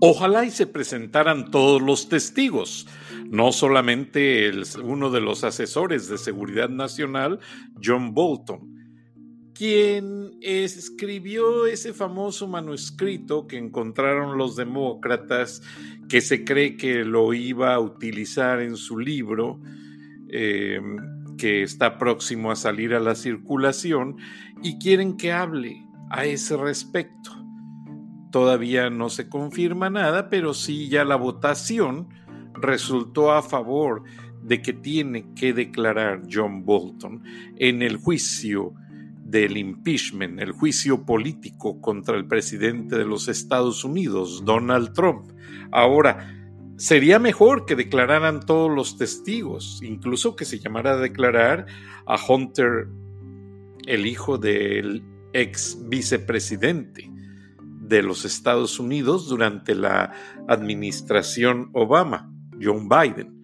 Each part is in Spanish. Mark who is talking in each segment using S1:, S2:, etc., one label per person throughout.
S1: Ojalá y se presentaran todos los testigos, no solamente uno de los asesores de seguridad nacional, John Bolton, quien escribió ese famoso manuscrito que encontraron los demócratas, que se cree que lo iba a utilizar en su libro, eh, que está próximo a salir a la circulación, y quieren que hable a ese respecto. Todavía no se confirma nada, pero sí ya la votación resultó a favor de que tiene que declarar John Bolton en el juicio del impeachment, el juicio político contra el presidente de los Estados Unidos, Donald Trump. Ahora, sería mejor que declararan todos los testigos, incluso que se llamara a declarar a Hunter, el hijo del ex vicepresidente de los Estados Unidos durante la administración Obama, John Biden.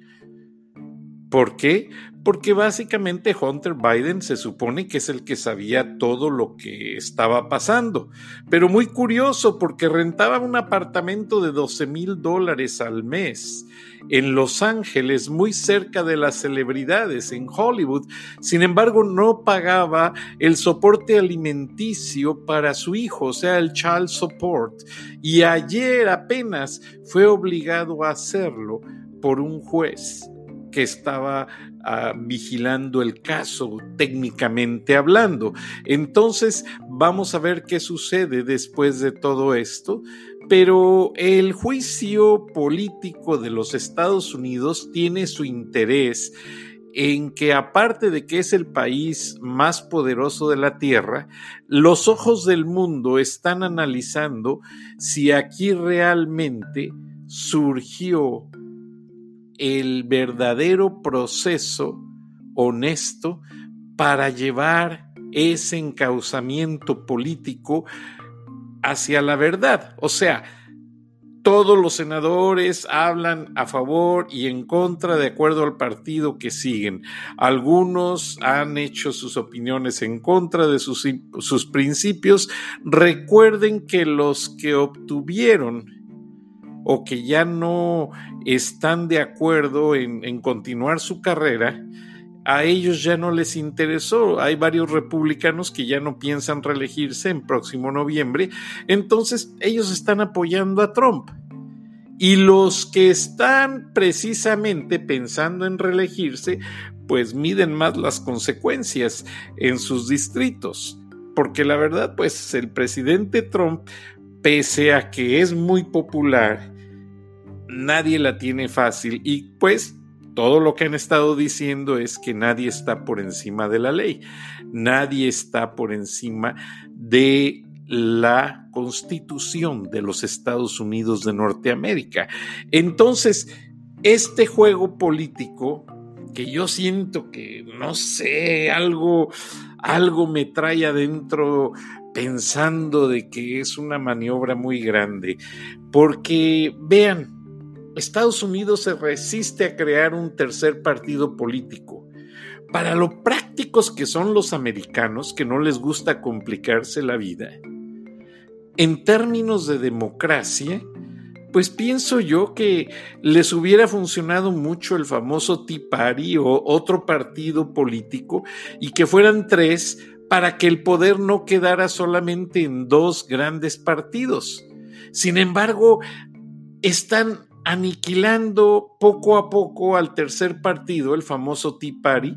S1: ¿Por qué? Porque básicamente Hunter Biden se supone que es el que sabía todo lo que estaba pasando. Pero muy curioso porque rentaba un apartamento de 12 mil dólares al mes en Los Ángeles, muy cerca de las celebridades en Hollywood. Sin embargo, no pagaba el soporte alimenticio para su hijo, o sea, el child support. Y ayer apenas fue obligado a hacerlo por un juez que estaba ah, vigilando el caso técnicamente hablando. Entonces, vamos a ver qué sucede después de todo esto. Pero el juicio político de los Estados Unidos tiene su interés en que aparte de que es el país más poderoso de la Tierra, los ojos del mundo están analizando si aquí realmente surgió el verdadero proceso honesto para llevar ese encauzamiento político hacia la verdad. O sea, todos los senadores hablan a favor y en contra de acuerdo al partido que siguen. Algunos han hecho sus opiniones en contra de sus, sus principios. Recuerden que los que obtuvieron o que ya no están de acuerdo en, continuar su carrera, a ellos ya no les interesó. Hay varios republicanos que ya no piensan reelegirse en próximo noviembre, entonces ellos están apoyando a Trump. Y los que están precisamente pensando en reelegirse, pues miden más las consecuencias en sus distritos. Porque la verdad, pues el presidente Trump, pese a que es muy popular nadie la tiene fácil y pues todo lo que han estado diciendo es que nadie está por encima de la ley, nadie está por encima de la constitución de los Estados Unidos de Norteamérica. Entonces, este juego político que yo siento que, no sé, algo, algo me trae adentro pensando de que es una maniobra muy grande, porque vean, Estados Unidos se resiste a crear un tercer partido político. Para lo prácticos que son los americanos, que no les gusta complicarse la vida, en términos de democracia, pues pienso yo que les hubiera funcionado mucho el famoso Tea Party o otro partido político y que fueran tres para que el poder no quedara solamente en dos grandes partidos. Sin embargo, están aniquilando poco a poco al tercer partido, el famoso Tea Party,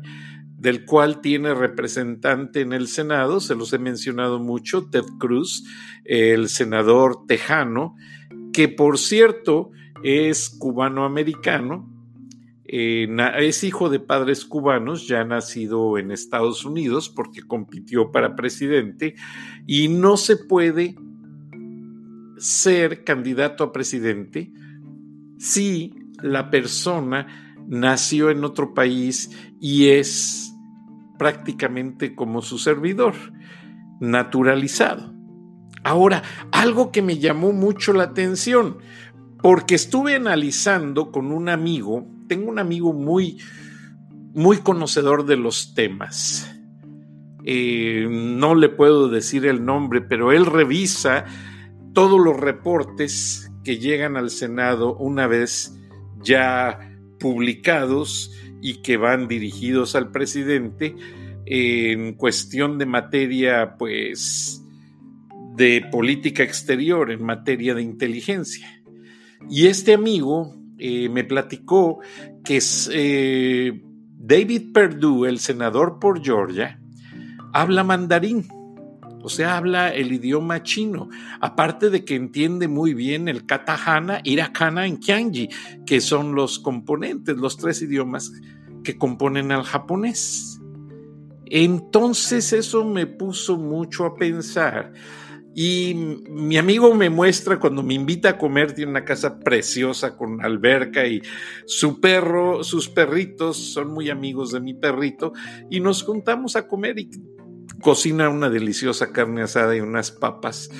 S1: del cual tiene representante en el Senado, se los he mencionado mucho, Ted Cruz, el senador tejano, que por cierto es cubano-americano, eh, es hijo de padres cubanos, ya nacido en Estados Unidos porque compitió para presidente y no se puede ser candidato a presidente si la persona nació en otro país y es prácticamente como su servidor, naturalizado. Ahora, algo que me llamó mucho la atención, porque estuve analizando con un amigo, tengo un amigo muy, muy conocedor de los temas. Eh, no le puedo decir el nombre, pero él revisa todos los reportes que llegan al Senado una vez ya publicados y que van dirigidos al presidente en cuestión de materia, pues, de política exterior, en materia de inteligencia. Y este amigo eh, me platicó que eh, David Perdue, el senador por Georgia, habla mandarín o sea, habla el idioma chino, aparte de que entiende muy bien el katakana, irakana y kianji, que son los componentes, los tres idiomas que componen al japonés. Entonces eso me puso mucho a pensar. Y mi amigo me muestra cuando me invita a comer, tiene una casa preciosa con alberca y su perro, sus perritos son muy amigos de mi perrito y nos juntamos a comer y cocina una deliciosa carne asada y unas papas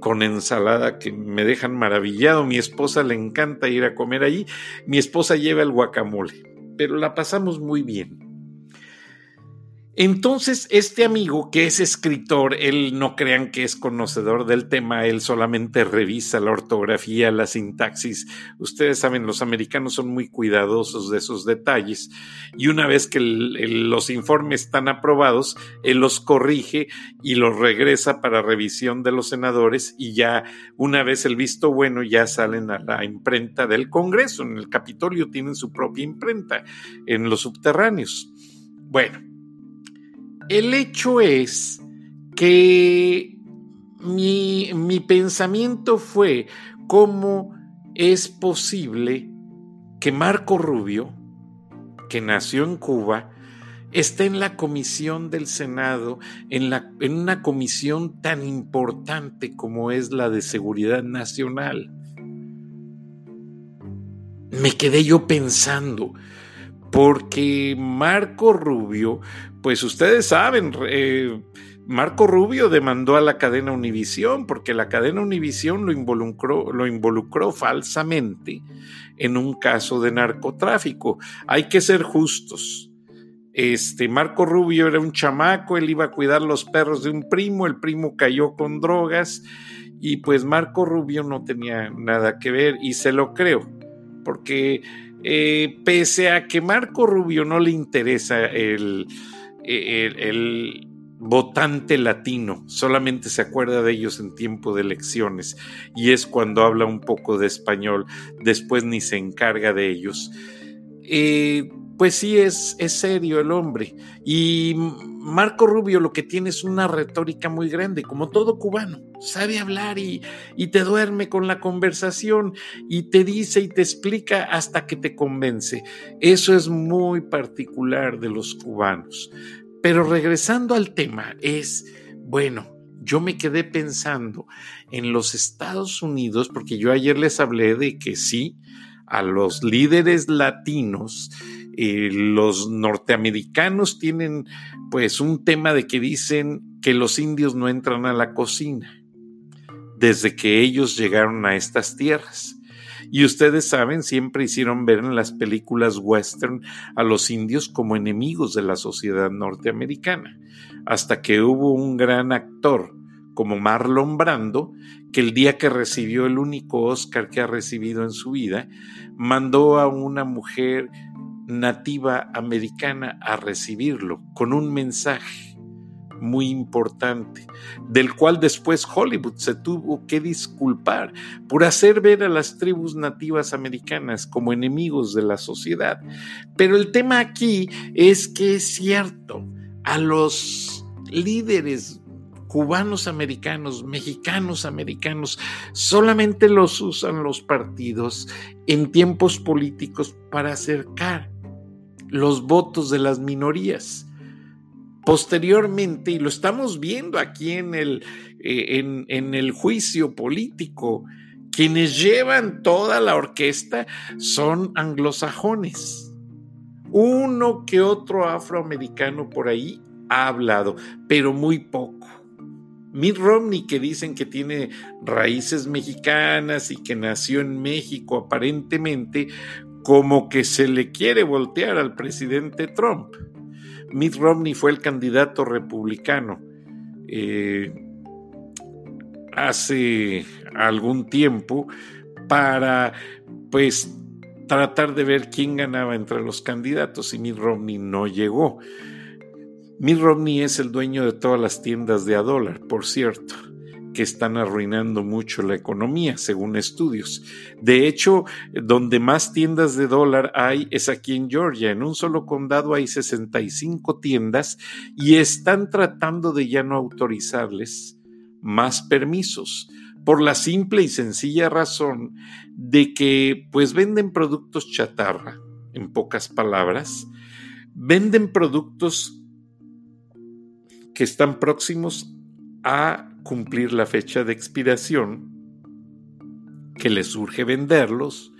S1: con ensalada que me dejan maravillado. Mi esposa le encanta ir a comer allí. Mi esposa lleva el guacamole, pero la pasamos muy bien. Entonces, este amigo que es escritor, él no crean que es conocedor del tema, él solamente revisa la ortografía, la sintaxis. Ustedes saben, los americanos son muy cuidadosos de esos detalles y una vez que los informes están aprobados, él los corrige y los regresa para revisión de los senadores y ya una vez el visto bueno ya salen a la imprenta del Congreso. En el Capitolio tienen su propia imprenta en los subterráneos. Bueno el hecho es que mi, mi pensamiento fue cómo es posible que Marco Rubio, que nació en Cuba, esté en la comisión del Senado, en, la, en, una comisión tan importante como es la de Seguridad Nacional. Me quedé yo pensando, porque Marco Rubio pues ustedes saben, eh, Marco Rubio demandó a la cadena Univisión porque la cadena Univisión lo involucró, lo involucró falsamente en un caso de narcotráfico. Hay que ser justos. Este Marco Rubio era un chamaco, él iba a cuidar los perros de un primo, el primo cayó con drogas y pues Marco Rubio no tenía nada que ver y se lo creo, porque eh, pese a que Marco Rubio no le interesa el, el, votante latino solamente se acuerda de ellos en tiempo de elecciones y es cuando habla un poco de español, después ni se encarga de ellos. Eh, pues sí, es, es serio el hombre. Y Marco Rubio lo que tiene es una retórica muy grande, como todo cubano. Sabe hablar y, y, te duerme con la conversación y te dice y te explica hasta que te convence. Eso es muy particular de los cubanos. Pero regresando al tema, es, bueno, yo me quedé pensando en los Estados Unidos, porque yo ayer les hablé de que sí, a los líderes latinos, los norteamericanos tienen pues un tema de que dicen que los indios no entran a la cocina desde que ellos llegaron a estas tierras. Y ustedes saben, siempre hicieron ver en las películas western a los indios como enemigos de la sociedad norteamericana, hasta que hubo un gran actor como Marlon Brando, que el día que recibió el único Oscar que ha recibido en su vida, mandó a una mujer nativa americana a recibirlo con un mensaje muy importante, del cual después Hollywood se tuvo que disculpar por hacer ver a las tribus nativas americanas como enemigos de la sociedad. Pero el tema aquí es que es cierto, a los líderes cubanos americanos, mexicanos americanos, solamente los usan los partidos en tiempos políticos para acercar los votos de las minorías Posteriormente, y lo estamos viendo aquí en el, eh, en, el juicio político, quienes llevan toda la orquesta son anglosajones. Uno que otro afroamericano por ahí ha hablado, pero muy poco. Mitt Romney, que dicen que tiene raíces mexicanas y que nació en México aparentemente, como que se le quiere voltear al presidente Trump. Mitt Romney fue el candidato republicano eh, hace algún tiempo, para pues tratar de ver quién ganaba entre los candidatos y Mitt Romney no llegó. Mitt Romney es el dueño de todas las tiendas de a dólar, por cierto que están arruinando mucho la economía, según estudios. De hecho, donde más tiendas de dólar hay es aquí en Georgia. En un solo condado hay 65 tiendas y están tratando de ya no autorizarles más permisos por la simple y sencilla razón de que pues venden productos chatarra, en pocas palabras, venden productos que están próximos a cumplir la fecha de expiración, que les urge venderlos,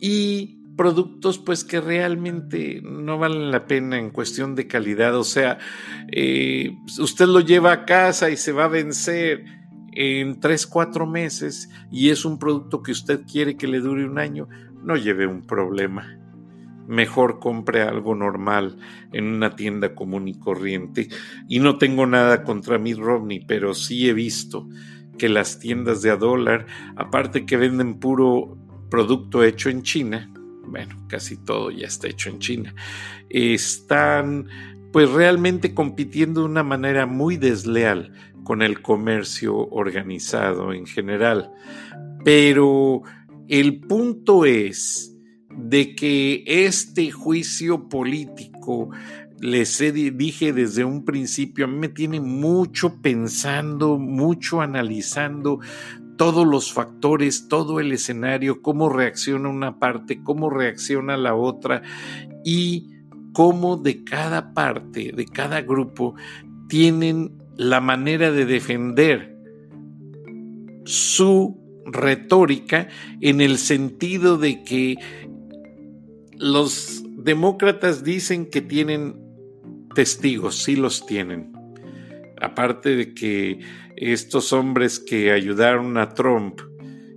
S1: y productos pues que realmente no valen la pena en cuestión de calidad. O sea, eh, usted lo lleva a casa y se va a vencer en tres, cuatro meses y es un producto que usted quiere que le dure un año, no lleve un problema mejor compre algo normal en una tienda común y corriente. Y no tengo nada contra mi Romney, pero sí he visto que las tiendas de a dólar, aparte que venden puro producto hecho en China, bueno, casi todo ya está hecho en China, están pues realmente compitiendo de una manera muy desleal con el comercio organizado en general. Pero el punto es de que este juicio político, les dije desde un principio, a mí me tiene mucho pensando, mucho analizando todos los factores, todo el escenario, cómo reacciona una parte, cómo reacciona la otra y cómo de cada parte, de cada grupo, tienen la manera de defender su retórica en el sentido de que los demócratas dicen que tienen testigos, sí los tienen. Aparte de que estos hombres que ayudaron a Trump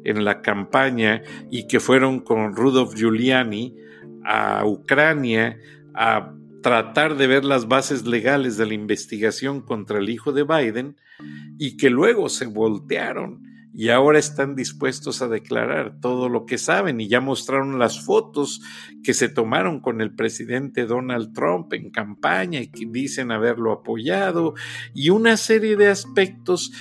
S1: en la campaña y que fueron con Rudolf Giuliani a Ucrania a tratar de ver las bases legales de la investigación contra el hijo de Biden y que luego se voltearon y ahora están dispuestos a declarar todo lo que saben y ya mostraron las fotos que se tomaron con el presidente Donald Trump en campaña y que dicen haberlo apoyado y una serie de aspectos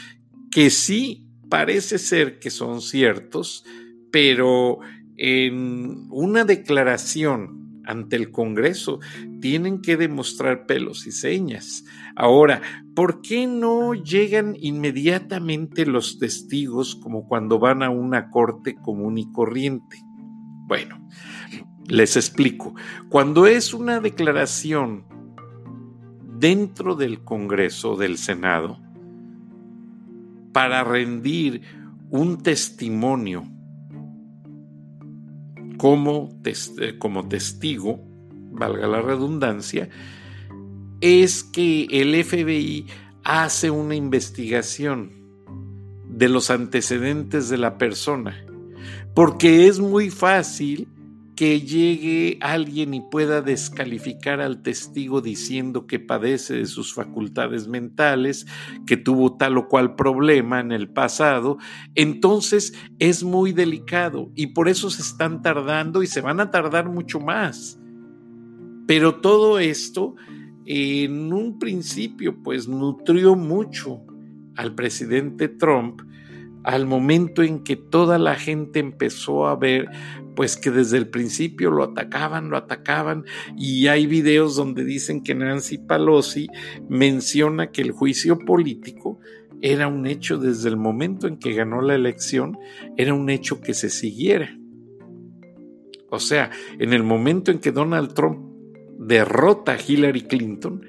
S1: que sí parece ser que son ciertos, pero en una declaración ante el Congreso. Tienen que demostrar pelos y señas. Ahora, ¿por qué no llegan inmediatamente los testigos como cuando van a una corte común y corriente? Bueno, les explico. Cuando es una declaración dentro del Congreso, del Senado, para rendir un testimonio como, como testigo, valga la redundancia, es que el FBI hace una investigación de los antecedentes de la persona, porque es muy fácil que llegue alguien y pueda descalificar al testigo diciendo que padece de sus facultades mentales, que tuvo tal o cual problema en el pasado, entonces es muy delicado y por eso se están tardando y se van a tardar mucho más. Pero todo esto en un principio pues nutrió mucho al presidente Trump al momento en que toda la gente empezó a ver pues que desde el principio lo atacaban, lo atacaban y hay videos donde dicen que Nancy Pelosi menciona que el juicio político era un hecho desde el momento en que ganó la elección, era un hecho que se siguiera. O sea, en el momento en que Donald Trump derrota a Hillary Clinton,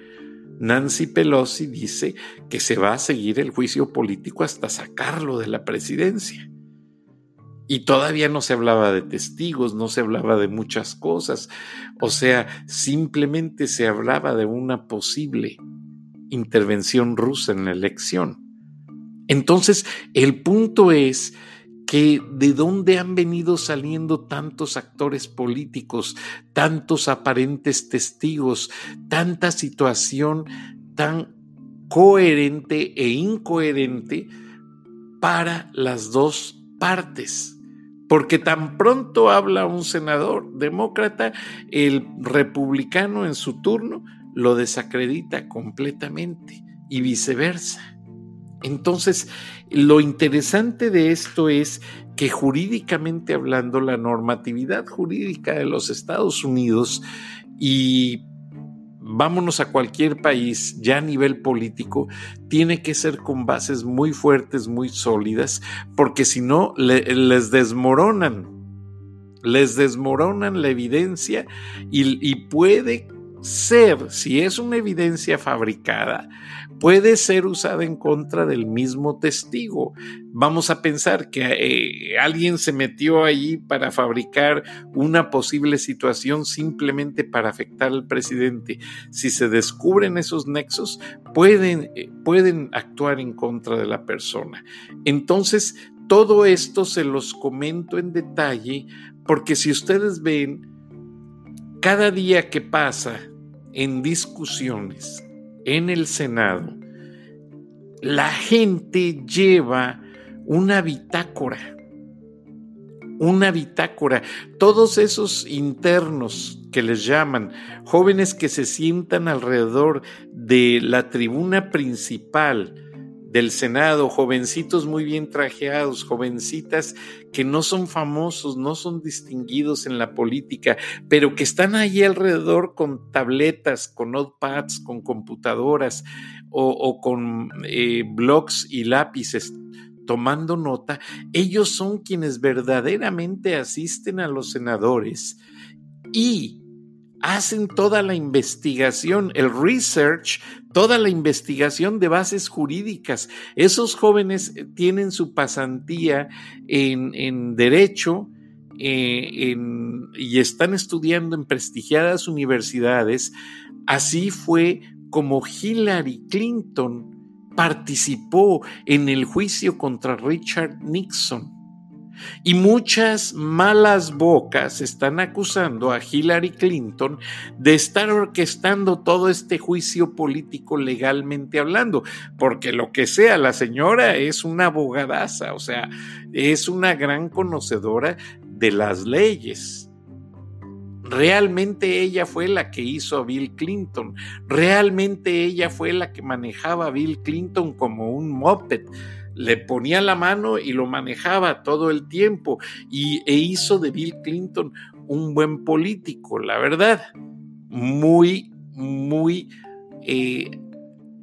S1: Nancy Pelosi dice que se va a seguir el juicio político hasta sacarlo de la presidencia. Y todavía no se hablaba de testigos, no se hablaba de muchas cosas. O sea, simplemente se hablaba de una posible intervención rusa en la elección. Entonces, el punto es que de dónde han venido saliendo tantos actores políticos, tantos aparentes testigos, tanta situación tan coherente e incoherente para las dos partes porque tan pronto habla un senador demócrata, el republicano en su turno lo desacredita completamente y viceversa. Entonces, lo interesante de esto es que jurídicamente hablando, la normatividad jurídica de los Estados Unidos y vámonos a cualquier país ya a nivel político, tiene que ser con bases muy fuertes, muy sólidas, porque si no, les desmoronan, les desmoronan la evidencia y, puede ser, si es una evidencia fabricada, puede ser usada en contra del mismo testigo. Vamos a pensar que eh, alguien se metió allí para fabricar una posible situación simplemente para afectar al presidente. Si se descubren esos nexos, pueden, eh, pueden actuar en contra de la persona. Entonces, todo esto se los comento en detalle porque si ustedes ven, cada día que pasa en discusiones en el Senado, la gente lleva una bitácora, una bitácora. Todos esos internos que les llaman, jóvenes que se sientan alrededor de la tribuna principal, del Senado, jovencitos muy bien trajeados, jovencitas que no son famosos, no son distinguidos en la política, pero que están ahí alrededor con tabletas, con notepads, con computadoras o, con eh, blogs y lápices tomando nota, ellos son quienes verdaderamente asisten a los senadores y hacen toda la investigación, el research, toda la investigación de bases jurídicas. Esos jóvenes tienen su pasantía en, derecho eh, y están estudiando en prestigiadas universidades. Así fue como Hillary Clinton participó en el juicio contra Richard Nixon. Y muchas malas bocas están acusando a Hillary Clinton de estar orquestando todo este juicio político legalmente hablando, porque lo que sea, la señora es una abogadaza, o sea, es una gran conocedora de las leyes. Realmente ella fue la que hizo a Bill Clinton. Realmente ella fue la que manejaba a Bill Clinton como un moped le ponía la mano y lo manejaba todo el tiempo y, e hizo de Bill Clinton un buen político, la verdad, muy, muy eh,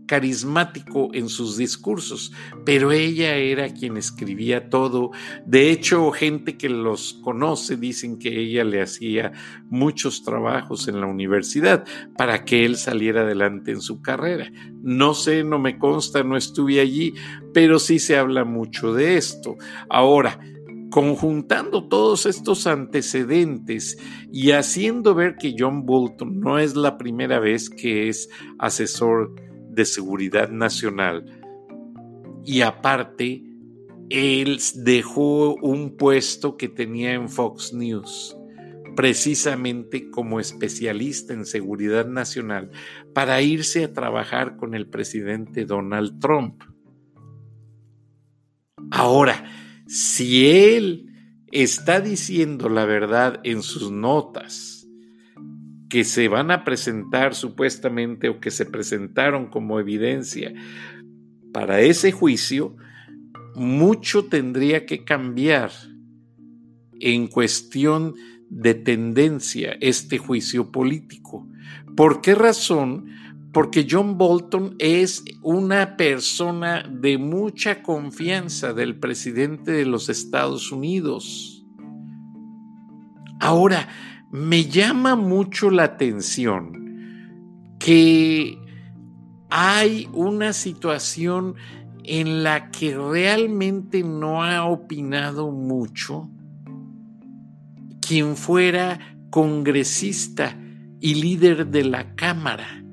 S1: carismático en sus discursos, pero ella era quien escribía todo. De hecho, gente que los conoce dicen que ella le hacía muchos trabajos en la universidad para que él saliera adelante en su carrera. No sé, no me consta, no estuve allí, pero sí se habla mucho de esto. Ahora, conjuntando todos estos antecedentes y haciendo ver que John Bolton no es la primera vez que es asesor de Seguridad Nacional y aparte, él dejó un puesto que tenía en Fox News, precisamente como especialista en seguridad nacional, para irse a trabajar con el presidente Donald Trump. Ahora, si él está diciendo la verdad en sus notas, que se van a presentar supuestamente o que se presentaron como evidencia para ese juicio, mucho tendría que cambiar en cuestión de tendencia este juicio político. ¿Por qué razón? Porque John Bolton es una persona de mucha confianza del presidente de los Estados Unidos. Ahora, me llama mucho la atención que hay una situación en la que realmente no ha opinado mucho quien fuera congresista y líder de la Cámara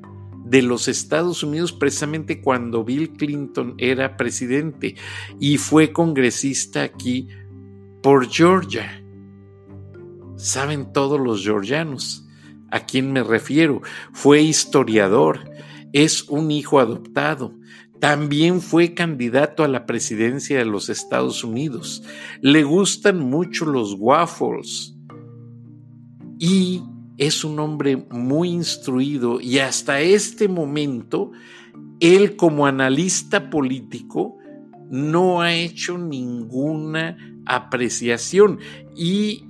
S1: de los Estados Unidos precisamente cuando Bill Clinton era presidente y fue congresista aquí por Georgia saben todos los georgianos a quién me refiero. Fue historiador, es un hijo adoptado, también fue candidato a la presidencia de los Estados Unidos. Le gustan mucho los waffles y es un hombre muy instruido y hasta este momento él como analista político no ha hecho ninguna apreciación y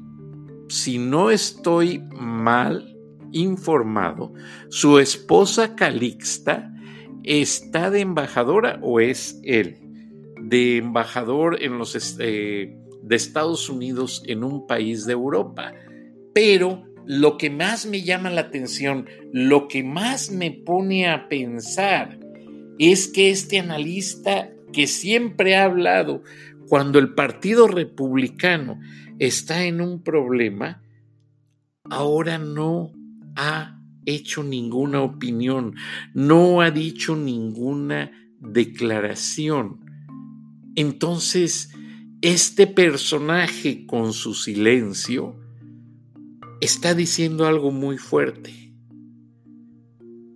S1: si no estoy mal informado, su esposa Calixta está de embajadora o es él de embajador en los eh, de Estados Unidos en un país de Europa. Pero lo que más me llama la atención, lo que más me pone a pensar es que este analista que siempre ha hablado cuando el Partido Republicano está en un problema, ahora no ha hecho ninguna opinión, no ha dicho ninguna declaración. Entonces, este personaje con su silencio está diciendo algo muy fuerte.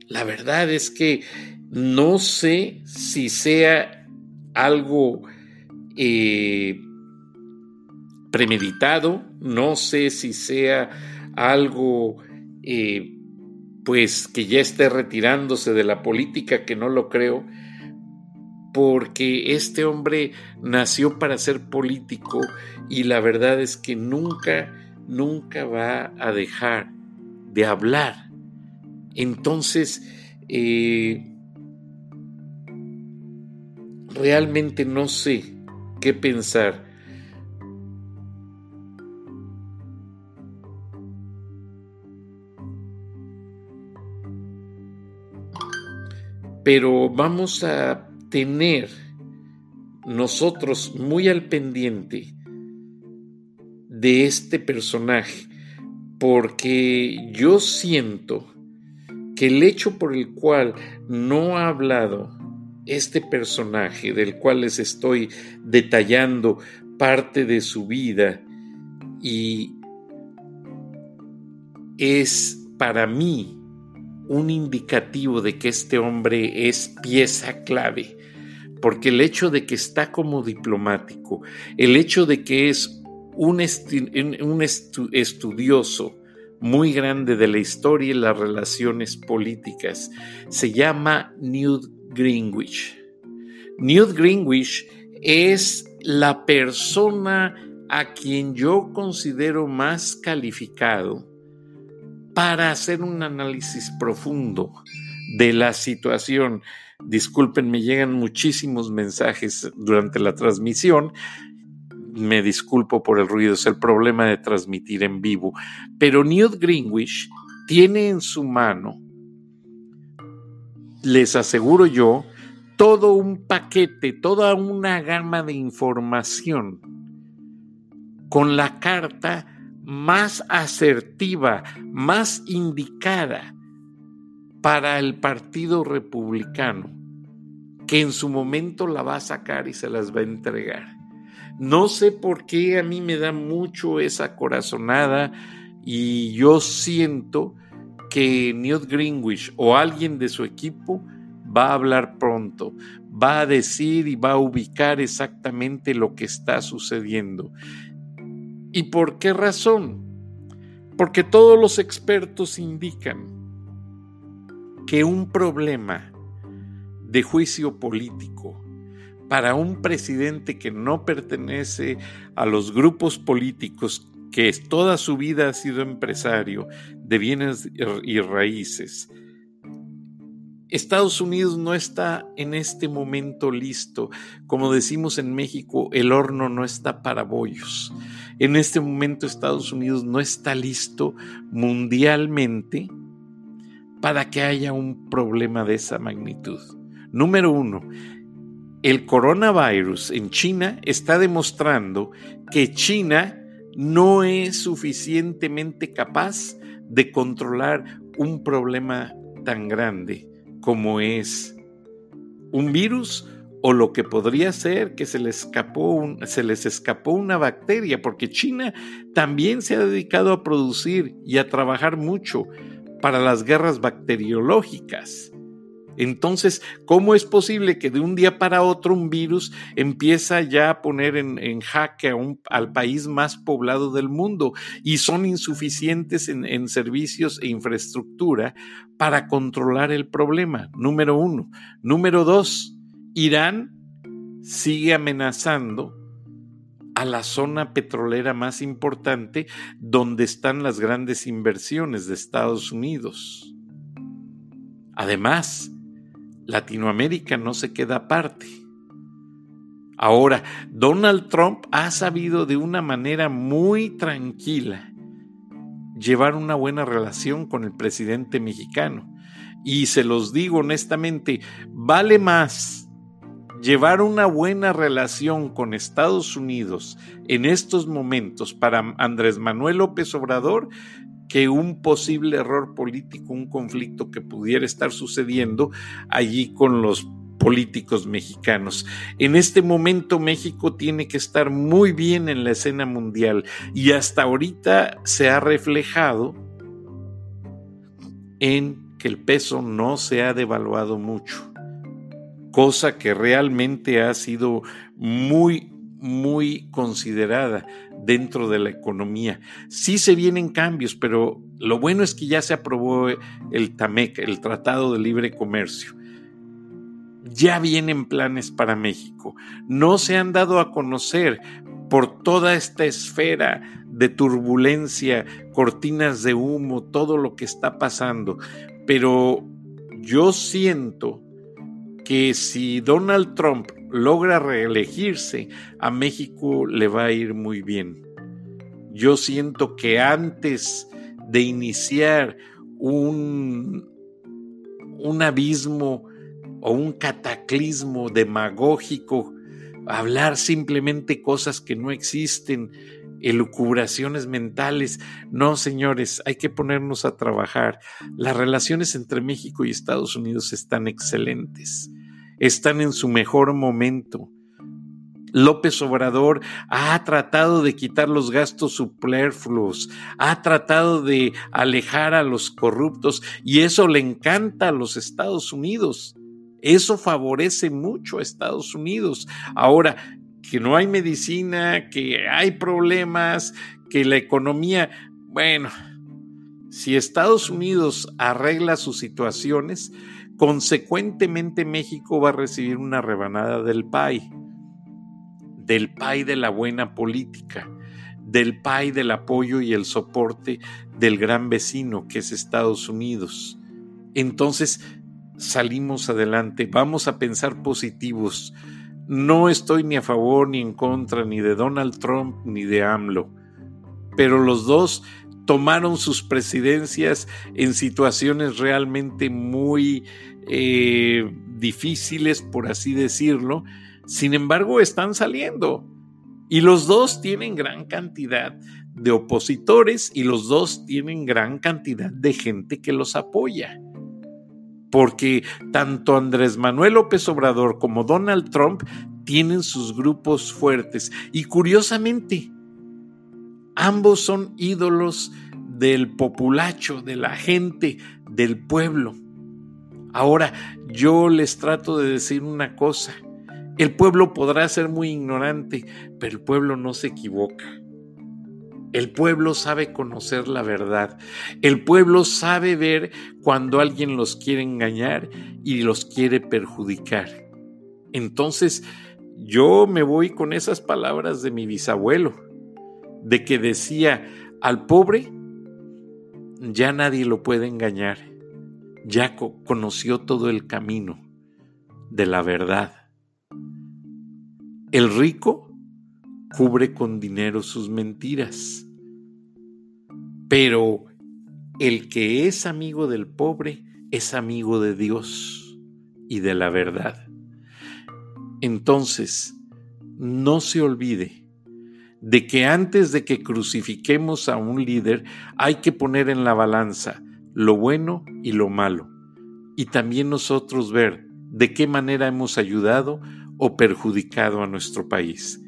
S1: La verdad es que no sé si sea algo eh, premeditado, no sé si sea algo eh, pues que ya esté retirándose de la política, que no lo creo, porque este hombre nació para ser político y la verdad es que nunca, nunca va a dejar de hablar. Entonces, eh, realmente no sé qué pensar pero vamos a tener nosotros muy al pendiente de este personaje, porque yo siento que el hecho por el cual no ha hablado este personaje, del cual les estoy detallando parte de su vida, y es para mí un indicativo de que este hombre es pieza clave, porque el hecho de que está como diplomático, el hecho de que es un, un estudioso muy grande de la historia y las relaciones políticas, se llama Newt Greenwich. Newt Greenwich es la persona a quien yo considero más calificado para hacer un análisis profundo de la situación. Disculpen, me llegan muchísimos mensajes durante la transmisión. Me disculpo por el ruido, es el problema de transmitir en vivo. Pero Newt Greenwich tiene en su mano, les aseguro yo, todo un paquete, toda una gama de información con la carta más asertiva, más indicada para el Partido Republicano, que en su momento la va a sacar y se las va a entregar. No sé por qué a mí me da mucho esa corazonada y yo siento que Newt Greenwich o alguien de su equipo va a hablar pronto, va a decir y va a ubicar exactamente lo que está sucediendo. ¿Y por qué razón? Porque todos los expertos indican que un problema de juicio político para un presidente que no pertenece a los grupos políticos, que toda su vida ha sido empresario de bienes y raíces, Estados Unidos no está en este momento listo. Como decimos en México, el horno no está para bollos. En este momento Estados Unidos no está listo mundialmente para que haya un problema de esa magnitud. Número uno, el coronavirus en China está demostrando que China no es suficientemente capaz de controlar un problema tan grande como es un virus o lo que podría ser que se les escapó, una bacteria, porque China también se ha dedicado a producir y a trabajar mucho para las guerras bacteriológicas. Entonces, ¿cómo es posible que de un día para otro un virus empieza ya a poner en, jaque al país más poblado del mundo y son insuficientes en, en servicios e infraestructura para controlar el problema? Número uno. Número dos, Irán sigue amenazando a la zona petrolera más importante donde están las grandes inversiones de Estados Unidos. Además, Latinoamérica no se queda aparte. Ahora, Donald Trump ha sabido de una manera muy tranquila llevar una buena relación con el presidente mexicano. Y se los digo honestamente, vale más llevar una buena relación con Estados Unidos en estos momentos para Andrés Manuel López Obrador que un posible error político, un conflicto que pudiera estar sucediendo allí con los políticos mexicanos. En este momento México tiene que estar muy bien en la escena mundial y hasta ahorita se ha reflejado en que el peso no se ha devaluado mucho, cosa que realmente ha sido muy, muy considerada dentro de la economía. Sí se vienen cambios, pero lo bueno es que ya se aprobó el TAMEC, el Tratado de Libre Comercio. Ya vienen planes para México. No se han dado a conocer por toda esta esfera de turbulencia, cortinas de humo, todo lo que está pasando. Pero yo siento que si Donald Trump logra reelegirse, a México le va a ir muy bien. Yo siento que antes de iniciar un, un abismo o un cataclismo demagógico, hablar simplemente cosas que no existen, elucubraciones mentales. No, señores, hay que ponernos a trabajar. Las relaciones entre México y Estados Unidos están excelentes están en su mejor momento. López Obrador ha tratado de quitar los gastos superfluos, ha tratado de alejar a los corruptos y eso le encanta a los Estados Unidos. Eso favorece mucho a Estados Unidos. Ahora, que no hay medicina, que hay problemas, que la economía, bueno, si Estados Unidos arregla sus situaciones, Consecuentemente México va a recibir una rebanada del PAI, del PAI de la buena política, del PAI del apoyo y el soporte del gran vecino que es Estados Unidos. Entonces salimos adelante, vamos a pensar positivos. No estoy ni a favor ni en contra ni de Donald Trump ni de AMLO, pero los dos tomaron sus presidencias en situaciones realmente muy eh, difíciles, por así decirlo. Sin embargo, están saliendo. Y los dos tienen gran cantidad de opositores y los dos tienen gran cantidad de gente que los apoya. Porque tanto Andrés Manuel López Obrador como Donald Trump tienen sus grupos fuertes. Y curiosamente, Ambos son ídolos del populacho, de la gente, del pueblo. Ahora, yo les trato de decir una cosa. El pueblo podrá ser muy ignorante, pero el pueblo no se equivoca. El pueblo sabe conocer la verdad. El pueblo sabe ver cuando alguien los quiere engañar y los quiere perjudicar. Entonces, yo me voy con esas palabras de mi bisabuelo de que decía al pobre, ya nadie lo puede engañar, ya conoció todo el camino de la verdad. El rico cubre con dinero sus mentiras, pero el que es amigo del pobre es amigo de Dios y de la verdad. Entonces, no se olvide de que antes de que crucifiquemos a un líder hay que poner en la balanza lo bueno y lo malo, y también nosotros ver de qué manera hemos ayudado o perjudicado a nuestro país.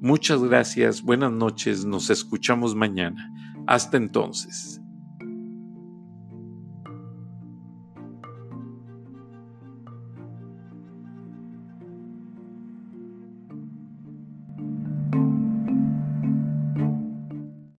S1: Muchas gracias, buenas noches, nos escuchamos mañana. Hasta entonces.